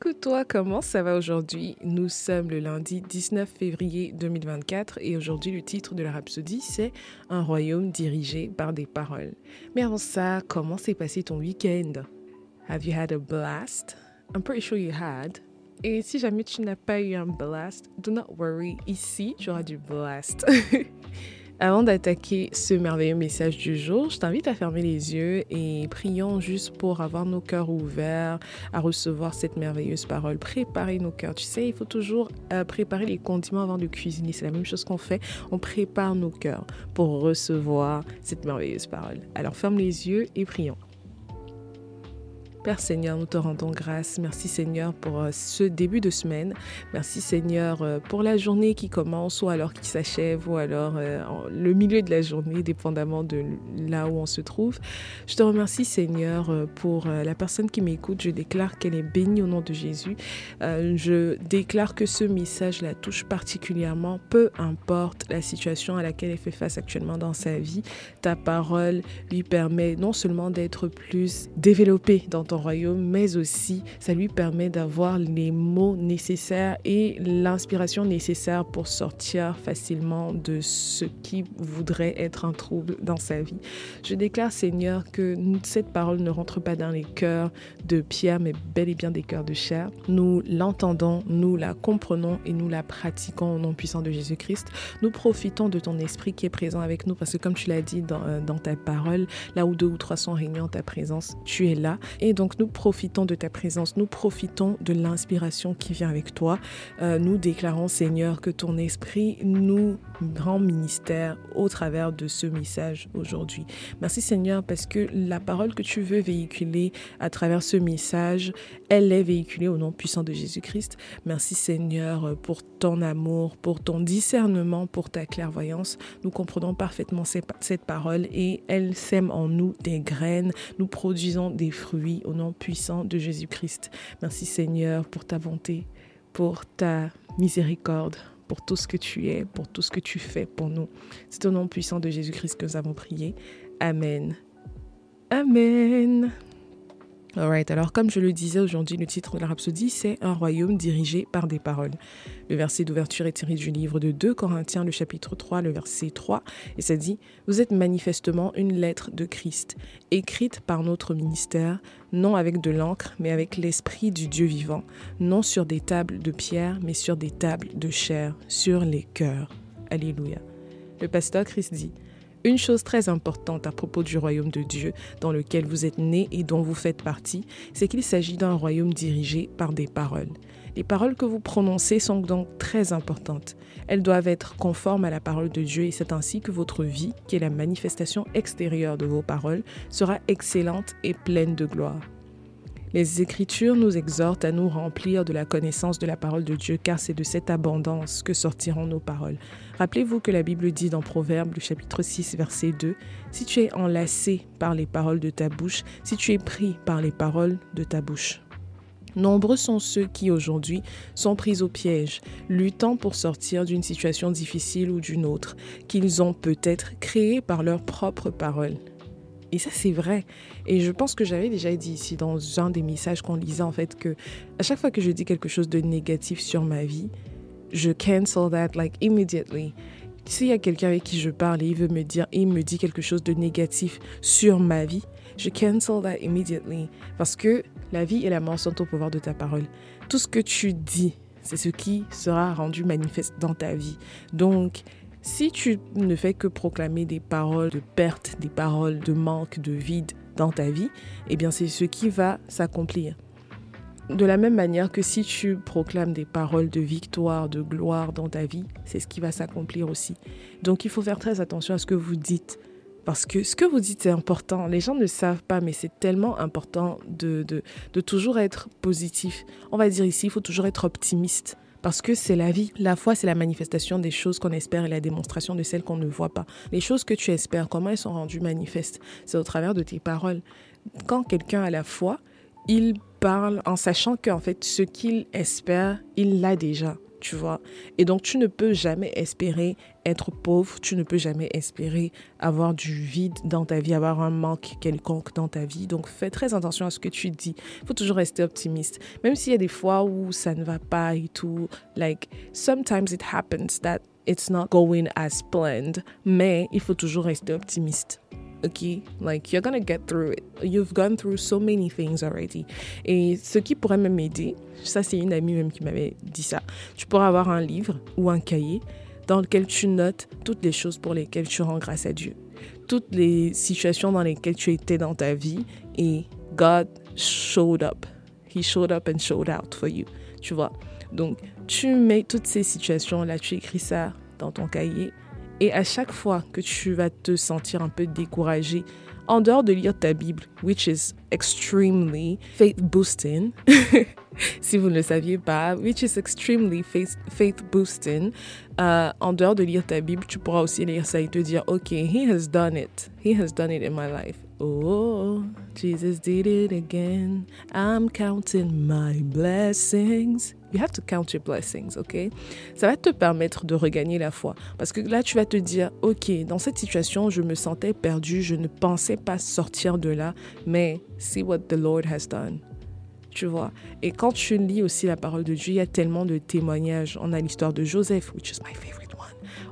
Coucou toi, comment ça va aujourd'hui? Nous sommes le lundi 19 février 2024 et aujourd'hui le titre de la rhapsodie c'est Un royaume dirigé par des paroles. Mais avant ça, comment s'est passé ton week-end? Have you had a blast? I'm pretty sure you had. Et si jamais tu n'as pas eu un blast, do not worry, ici tu auras du blast. Avant d'attaquer ce merveilleux message du jour, je t'invite à fermer les yeux et prions juste pour avoir nos cœurs ouverts à recevoir cette merveilleuse parole. Préparer nos cœurs. Tu sais, il faut toujours euh, préparer les condiments avant de cuisiner. C'est la même chose qu'on fait. On prépare nos cœurs pour recevoir cette merveilleuse parole. Alors ferme les yeux et prions. Père Seigneur, nous te rendons grâce. Merci Seigneur pour euh, ce début de semaine. Merci Seigneur euh, pour la journée qui commence ou alors qui s'achève ou alors euh, le milieu de la journée, dépendamment de là où on se trouve. Je te remercie Seigneur pour la personne qui m'écoute. Je déclare qu'elle est bénie au nom de Jésus. Je déclare que ce message la touche particulièrement, peu importe la situation à laquelle elle fait face actuellement dans sa vie. Ta parole lui permet non seulement d'être plus développée dans ton royaume, mais aussi ça lui permet d'avoir les mots nécessaires et l'inspiration nécessaire pour sortir facilement de ce qui voudrait être un trouble dans sa vie. Je déclare, Seigneur, que cette parole ne rentre pas dans les cœurs de Pierre, mais bel et bien des cœurs de chair. Nous l'entendons, nous la comprenons et nous la pratiquons au nom puissant de Jésus-Christ. Nous profitons de ton esprit qui est présent avec nous parce que comme tu l'as dit dans, euh, dans ta parole, là où deux ou trois sont réunis en ta présence, tu es là. Et donc donc nous profitons de ta présence, nous profitons de l'inspiration qui vient avec toi. Euh, nous déclarons Seigneur que ton esprit nous rend ministère au travers de ce message aujourd'hui. Merci Seigneur parce que la parole que tu veux véhiculer à travers ce message, elle est véhiculée au nom puissant de Jésus-Christ. Merci Seigneur pour ton amour, pour ton discernement, pour ta clairvoyance. Nous comprenons parfaitement cette parole et elle sème en nous des graines. Nous produisons des fruits au nom puissant de Jésus-Christ. Merci Seigneur pour ta bonté, pour ta miséricorde, pour tout ce que tu es, pour tout ce que tu fais pour nous. C'est au nom puissant de Jésus-Christ que nous avons prié. Amen. Amen. Alors comme je le disais aujourd'hui, le titre de la rhapsodie, c'est Un royaume dirigé par des paroles. Le verset d'ouverture est tiré du livre de 2 Corinthiens, le chapitre 3, le verset 3, et ça dit Vous êtes manifestement une lettre de Christ, écrite par notre ministère, non avec de l'encre, mais avec l'esprit du Dieu vivant, non sur des tables de pierre, mais sur des tables de chair, sur les cœurs. Alléluia. Le pasteur Christ dit une chose très importante à propos du royaume de Dieu dans lequel vous êtes nés et dont vous faites partie, c'est qu'il s'agit d'un royaume dirigé par des paroles. Les paroles que vous prononcez sont donc très importantes. Elles doivent être conformes à la parole de Dieu et c'est ainsi que votre vie, qui est la manifestation extérieure de vos paroles, sera excellente et pleine de gloire. Les Écritures nous exhortent à nous remplir de la connaissance de la parole de Dieu, car c'est de cette abondance que sortiront nos paroles. Rappelez-vous que la Bible dit dans Proverbe, le chapitre 6, verset 2, Si tu es enlacé par les paroles de ta bouche, si tu es pris par les paroles de ta bouche. Nombreux sont ceux qui aujourd'hui sont pris au piège, luttant pour sortir d'une situation difficile ou d'une autre, qu'ils ont peut-être créée par leurs propres paroles. Et ça, c'est vrai. Et je pense que j'avais déjà dit ici dans un des messages qu'on lisait, en fait, que à chaque fois que je dis quelque chose de négatif sur ma vie, je cancel that like immediately. S'il y a quelqu'un avec qui je parle et il veut me dire, il me dit quelque chose de négatif sur ma vie, je cancel that immediately. Parce que la vie et la mort sont au pouvoir de ta parole. Tout ce que tu dis, c'est ce qui sera rendu manifeste dans ta vie. Donc, si tu ne fais que proclamer des paroles de perte, des paroles de manque, de vide dans ta vie, eh bien c'est ce qui va s'accomplir. De la même manière que si tu proclames des paroles de victoire, de gloire dans ta vie, c'est ce qui va s'accomplir aussi. Donc il faut faire très attention à ce que vous dites. Parce que ce que vous dites est important. Les gens ne savent pas, mais c'est tellement important de, de, de toujours être positif. On va dire ici, il faut toujours être optimiste parce que c'est la vie. La foi, c'est la manifestation des choses qu'on espère et la démonstration de celles qu'on ne voit pas. Les choses que tu espères, comment elles sont rendues manifestes C'est au travers de tes paroles. Quand quelqu'un a la foi, il parle en sachant qu'en fait, ce qu'il espère, il l'a déjà tu vois. Et donc, tu ne peux jamais espérer être pauvre, tu ne peux jamais espérer avoir du vide dans ta vie, avoir un manque quelconque dans ta vie. Donc fais très attention à ce que tu dis. Il faut toujours rester optimiste. Même s'il y a des fois où ça ne va pas et tout. Like, sometimes it happens that it's not going as planned. Mais il faut toujours rester optimiste. OK? Like, you're gonna get through it. You've gone through so many things already. Et ce qui pourrait même m'aider, ça, c'est une amie même qui m'avait dit ça. Tu pourrais avoir un livre ou un cahier dans lequel tu notes toutes les choses pour lesquelles tu rends grâce à Dieu. Toutes les situations dans lesquelles tu étais dans ta vie et God showed up. He showed up and showed out for you. Tu vois? Donc, tu mets toutes ces situations-là, tu écris ça dans ton cahier et à chaque fois que tu vas te sentir un peu découragé, en dehors de lire ta Bible, which is extremely faith boosting, si vous ne le saviez pas, which is extremely faith, faith boosting, euh, en dehors de lire ta Bible, tu pourras aussi lire ça et te dire, OK, He has done it. He has done it in my life. Oh, Jesus did it again. I'm counting my blessings. You have to count your blessings, ok? Ça va te permettre de regagner la foi. Parce que là, tu vas te dire, ok, dans cette situation, je me sentais perdu, je ne pensais pas sortir de là, mais see what the Lord has done. Tu vois? Et quand tu lis aussi la parole de Dieu, il y a tellement de témoignages. On a l'histoire de Joseph, which is my favorite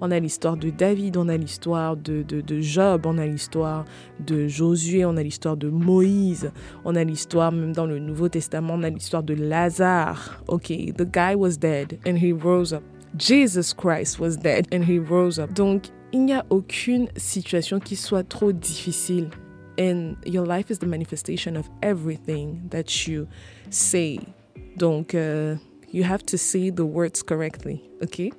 on a l'histoire de David, on a l'histoire de, de, Job, on a l'histoire de Josué, on a l'histoire de Moïse, on a l'histoire même dans le Nouveau Testament, on a l'histoire de Lazare. Ok, the guy was dead and he rose up. Jesus Christ was dead and he rose up. Donc, il n'y a aucune situation qui soit trop difficile. And your life is the manifestation of everything that you say. Donc, uh, you have to say the words correctly, okay?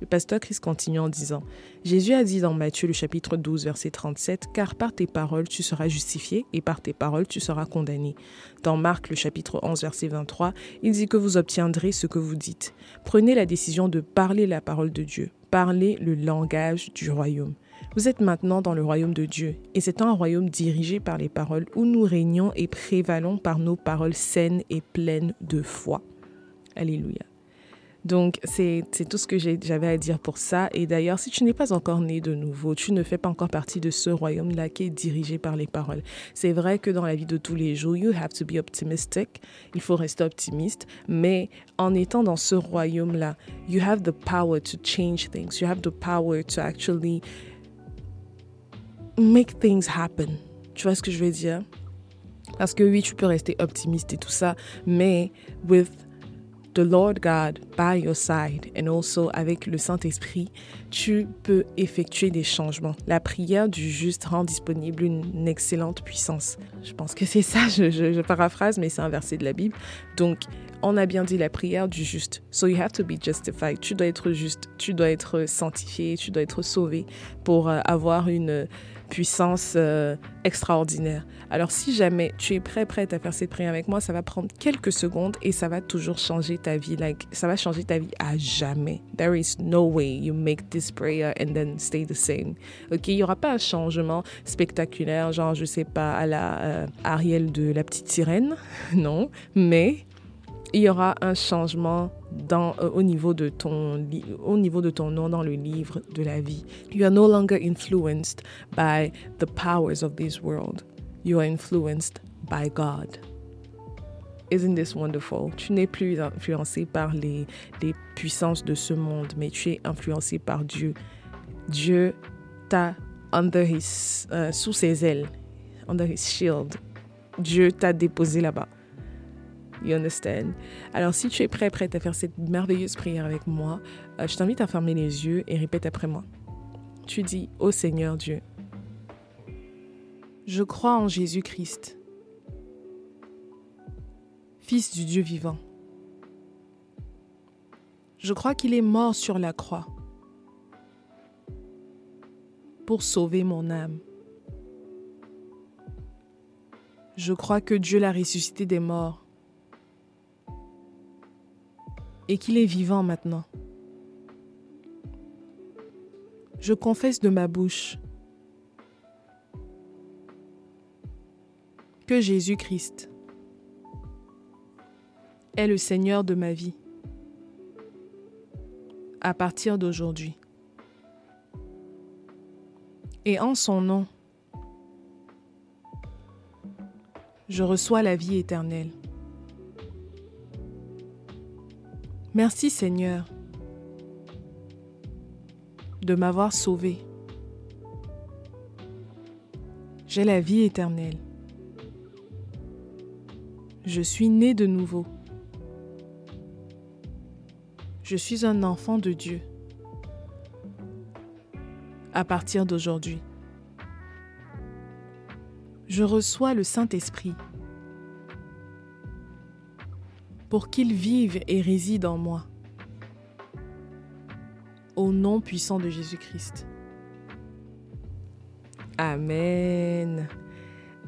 Le pasteur Christ continue en disant Jésus a dit dans Matthieu le chapitre 12 verset 37 Car par tes paroles tu seras justifié et par tes paroles tu seras condamné. Dans Marc le chapitre 11 verset 23, il dit que vous obtiendrez ce que vous dites. Prenez la décision de parler la parole de Dieu, parlez le langage du royaume. Vous êtes maintenant dans le royaume de Dieu, et c'est un royaume dirigé par les paroles où nous régnons et prévalons par nos paroles saines et pleines de foi. Alléluia. Donc, c'est tout ce que j'avais à dire pour ça. Et d'ailleurs, si tu n'es pas encore né de nouveau, tu ne fais pas encore partie de ce royaume-là qui est dirigé par les paroles. C'est vrai que dans la vie de tous les jours, you have to be optimistic. Il faut rester optimiste. Mais en étant dans ce royaume-là, you have the power to change things. You have the power to actually make things happen. Tu vois ce que je veux dire? Parce que oui, tu peux rester optimiste et tout ça, mais with the Lord God by your side and also avec le Saint-Esprit, tu peux effectuer des changements. La prière du juste rend disponible une excellente puissance. Je pense que c'est ça, je, je, paraphrase, mais c'est un verset de la Bible. Donc, on a bien dit la prière du juste. So you have to be justified. Tu dois être juste, tu dois être sanctifié, tu dois être sauvé pour euh, avoir une puissance euh, extraordinaire. Alors si jamais tu es prêt, prête à faire cette prière avec moi, ça va prendre quelques secondes et ça va toujours changer ta vie. Like, ça va changer ta vie à jamais. There is no way you make this prayer and then stay the same. Ok, il y aura pas un changement spectaculaire, genre je sais pas à la euh, Ariel de la petite sirène, non, mais il y aura un changement euh, au, niveau de ton, au niveau de ton nom dans le livre de la vie. You are no longer influenced by the powers of this world. You are influenced by God. Isn't this wonderful? Tu n'es plus influencé par les, les puissances de ce monde, mais tu es influencé par Dieu. Dieu t'a under his, euh, sous ses ailes, under his shield. Dieu t'a déposé là-bas. You understand? Alors, si tu es prêt, prête à faire cette merveilleuse prière avec moi, euh, je t'invite à fermer les yeux et répète après moi. Tu dis, Ô Seigneur Dieu, je crois en Jésus-Christ, Fils du Dieu vivant. Je crois qu'il est mort sur la croix pour sauver mon âme. Je crois que Dieu l'a ressuscité des morts et qu'il est vivant maintenant. Je confesse de ma bouche que Jésus-Christ est le Seigneur de ma vie à partir d'aujourd'hui. Et en son nom, je reçois la vie éternelle. Merci Seigneur de m'avoir sauvé. J'ai la vie éternelle. Je suis né de nouveau. Je suis un enfant de Dieu. À partir d'aujourd'hui, je reçois le Saint-Esprit pour qu'il vive et réside en moi. Au nom puissant de Jésus-Christ. Amen.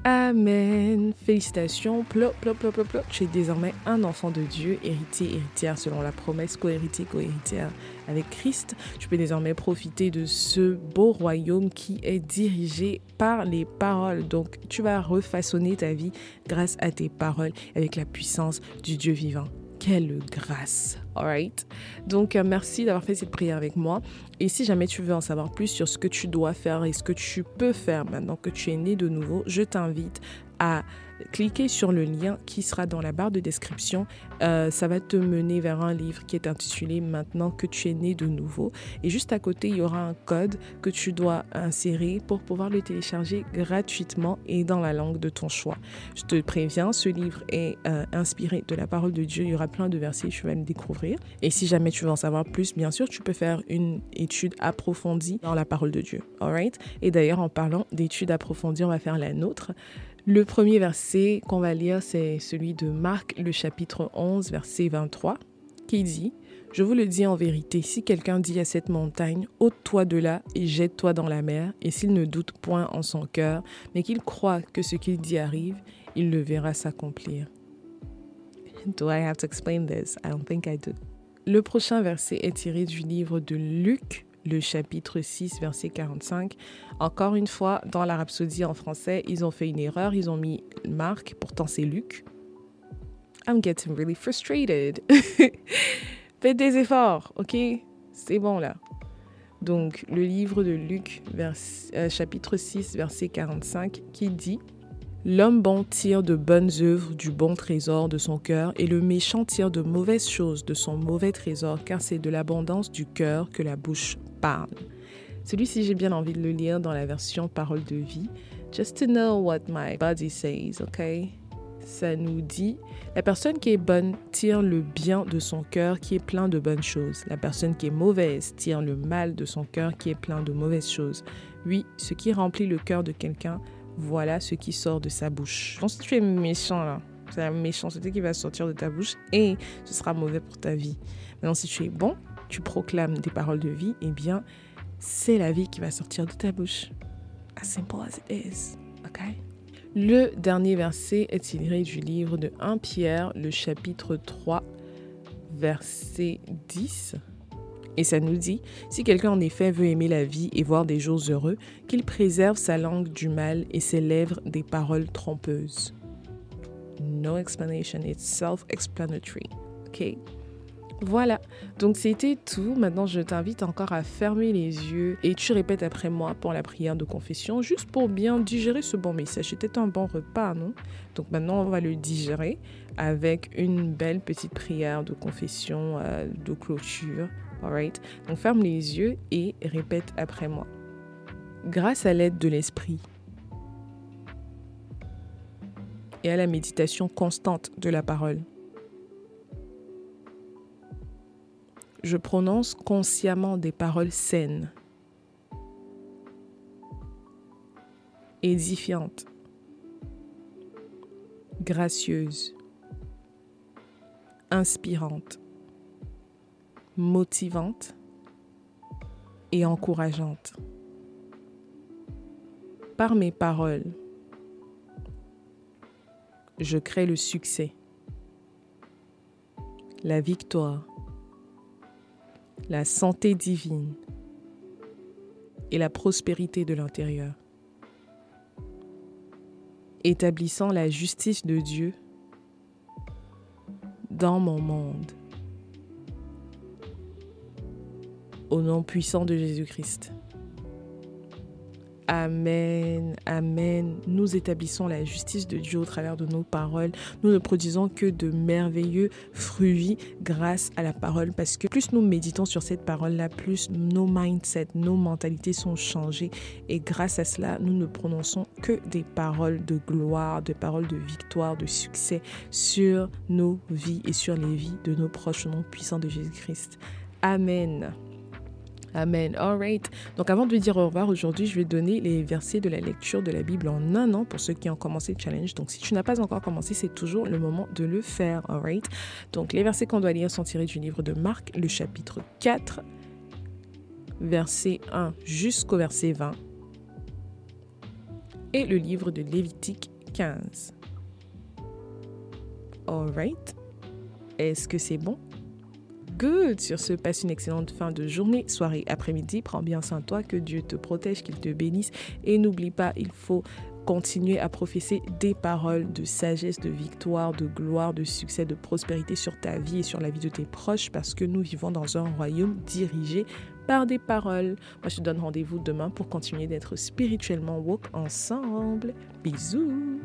Amen. Félicitations. Plop, plop, plop, plop, plop. Tu es désormais un enfant de Dieu, héritier, héritière selon la promesse, co-héritier, co-héritière avec Christ. Tu peux désormais profiter de ce beau royaume qui est dirigé par les paroles. Donc, tu vas refaçonner ta vie grâce à tes paroles avec la puissance du Dieu vivant. Quelle grâce. Alright. Donc, euh, merci d'avoir fait cette prière avec moi. Et si jamais tu veux en savoir plus sur ce que tu dois faire et ce que tu peux faire maintenant que tu es né de nouveau, je t'invite à cliquer sur le lien qui sera dans la barre de description. Euh, ça va te mener vers un livre qui est intitulé Maintenant que tu es né de nouveau. Et juste à côté, il y aura un code que tu dois insérer pour pouvoir le télécharger gratuitement et dans la langue de ton choix. Je te préviens, ce livre est euh, inspiré de la parole de Dieu. Il y aura plein de versets, tu vas le découvrir. Et si jamais tu veux en savoir plus, bien sûr, tu peux faire une étude approfondie dans la parole de Dieu. Alright? Et d'ailleurs, en parlant d'études approfondies, on va faire la nôtre. Le premier verset qu'on va lire, c'est celui de Marc, le chapitre 11, verset 23, qui dit Je vous le dis en vérité, si quelqu'un dit à cette montagne, ôte-toi de là et jette-toi dans la mer, et s'il ne doute point en son cœur, mais qu'il croit que ce qu'il dit arrive, il le verra s'accomplir. Do I have to explain this? I don't think I do. Le prochain verset est tiré du livre de Luc, le chapitre 6, verset 45. Encore une fois, dans la Rhapsodie en français, ils ont fait une erreur, ils ont mis Marc, pourtant c'est Luc. I'm getting really frustrated. Faites des efforts, ok? C'est bon là. Donc, le livre de Luc, euh, chapitre 6, verset 45, qui dit L'homme bon tire de bonnes œuvres du bon trésor de son cœur, et le méchant tire de mauvaises choses de son mauvais trésor, car c'est de l'abondance du cœur que la bouche parle. Celui-ci, j'ai bien envie de le lire dans la version parole de vie. Just to know what my body says, ok? Ça nous dit La personne qui est bonne tire le bien de son cœur qui est plein de bonnes choses. La personne qui est mauvaise tire le mal de son cœur qui est plein de mauvaises choses. Oui, ce qui remplit le cœur de quelqu'un voilà ce qui sort de sa bouche. Si tu es méchant là, c'est la méchanceté qui va sortir de ta bouche et ce sera mauvais pour ta vie. Maintenant, si tu es bon, tu proclames des paroles de vie, eh bien, c'est la vie qui va sortir de ta bouche. As simple as it is. OK? Le dernier verset est tiré du livre de 1 Pierre, le chapitre 3, verset 10. Et ça nous dit, si quelqu'un en effet veut aimer la vie et voir des jours heureux, qu'il préserve sa langue du mal et ses lèvres des paroles trompeuses. No explanation, it's self-explanatory. OK? Voilà, donc c'était tout. Maintenant, je t'invite encore à fermer les yeux et tu répètes après moi pour la prière de confession, juste pour bien digérer ce bon message. C'était un bon repas, non? Donc maintenant, on va le digérer avec une belle petite prière de confession, euh, de clôture. Alright Donc ferme les yeux et répète après moi. Grâce à l'aide de l'esprit et à la méditation constante de la parole, je prononce consciemment des paroles saines, édifiantes, gracieuses, inspirantes motivante et encourageante. Par mes paroles, je crée le succès, la victoire, la santé divine et la prospérité de l'intérieur, établissant la justice de Dieu dans mon monde. Au nom puissant de Jésus-Christ. Amen, Amen. Nous établissons la justice de Dieu au travers de nos paroles. Nous ne produisons que de merveilleux fruits grâce à la parole parce que plus nous méditons sur cette parole-là, plus nos mindsets, nos mentalités sont changées et grâce à cela, nous ne prononçons que des paroles de gloire, des paroles de victoire, de succès sur nos vies et sur les vies de nos proches au nom puissant de Jésus-Christ. Amen. Amen. All right. Donc avant de dire au revoir aujourd'hui, je vais donner les versets de la lecture de la Bible en un an pour ceux qui ont commencé le challenge. Donc si tu n'as pas encore commencé, c'est toujours le moment de le faire. All right. Donc les versets qu'on doit lire sont tirés du livre de Marc, le chapitre 4, verset 1 jusqu'au verset 20 et le livre de Lévitique 15. All right. Est-ce que c'est bon? Good. Sur ce, passe une excellente fin de journée, soirée, après-midi. Prends bien soin de toi, que Dieu te protège, qu'il te bénisse. Et n'oublie pas, il faut continuer à professer des paroles de sagesse, de victoire, de gloire, de succès, de prospérité sur ta vie et sur la vie de tes proches parce que nous vivons dans un royaume dirigé par des paroles. Moi, je te donne rendez-vous demain pour continuer d'être spirituellement woke ensemble. Bisous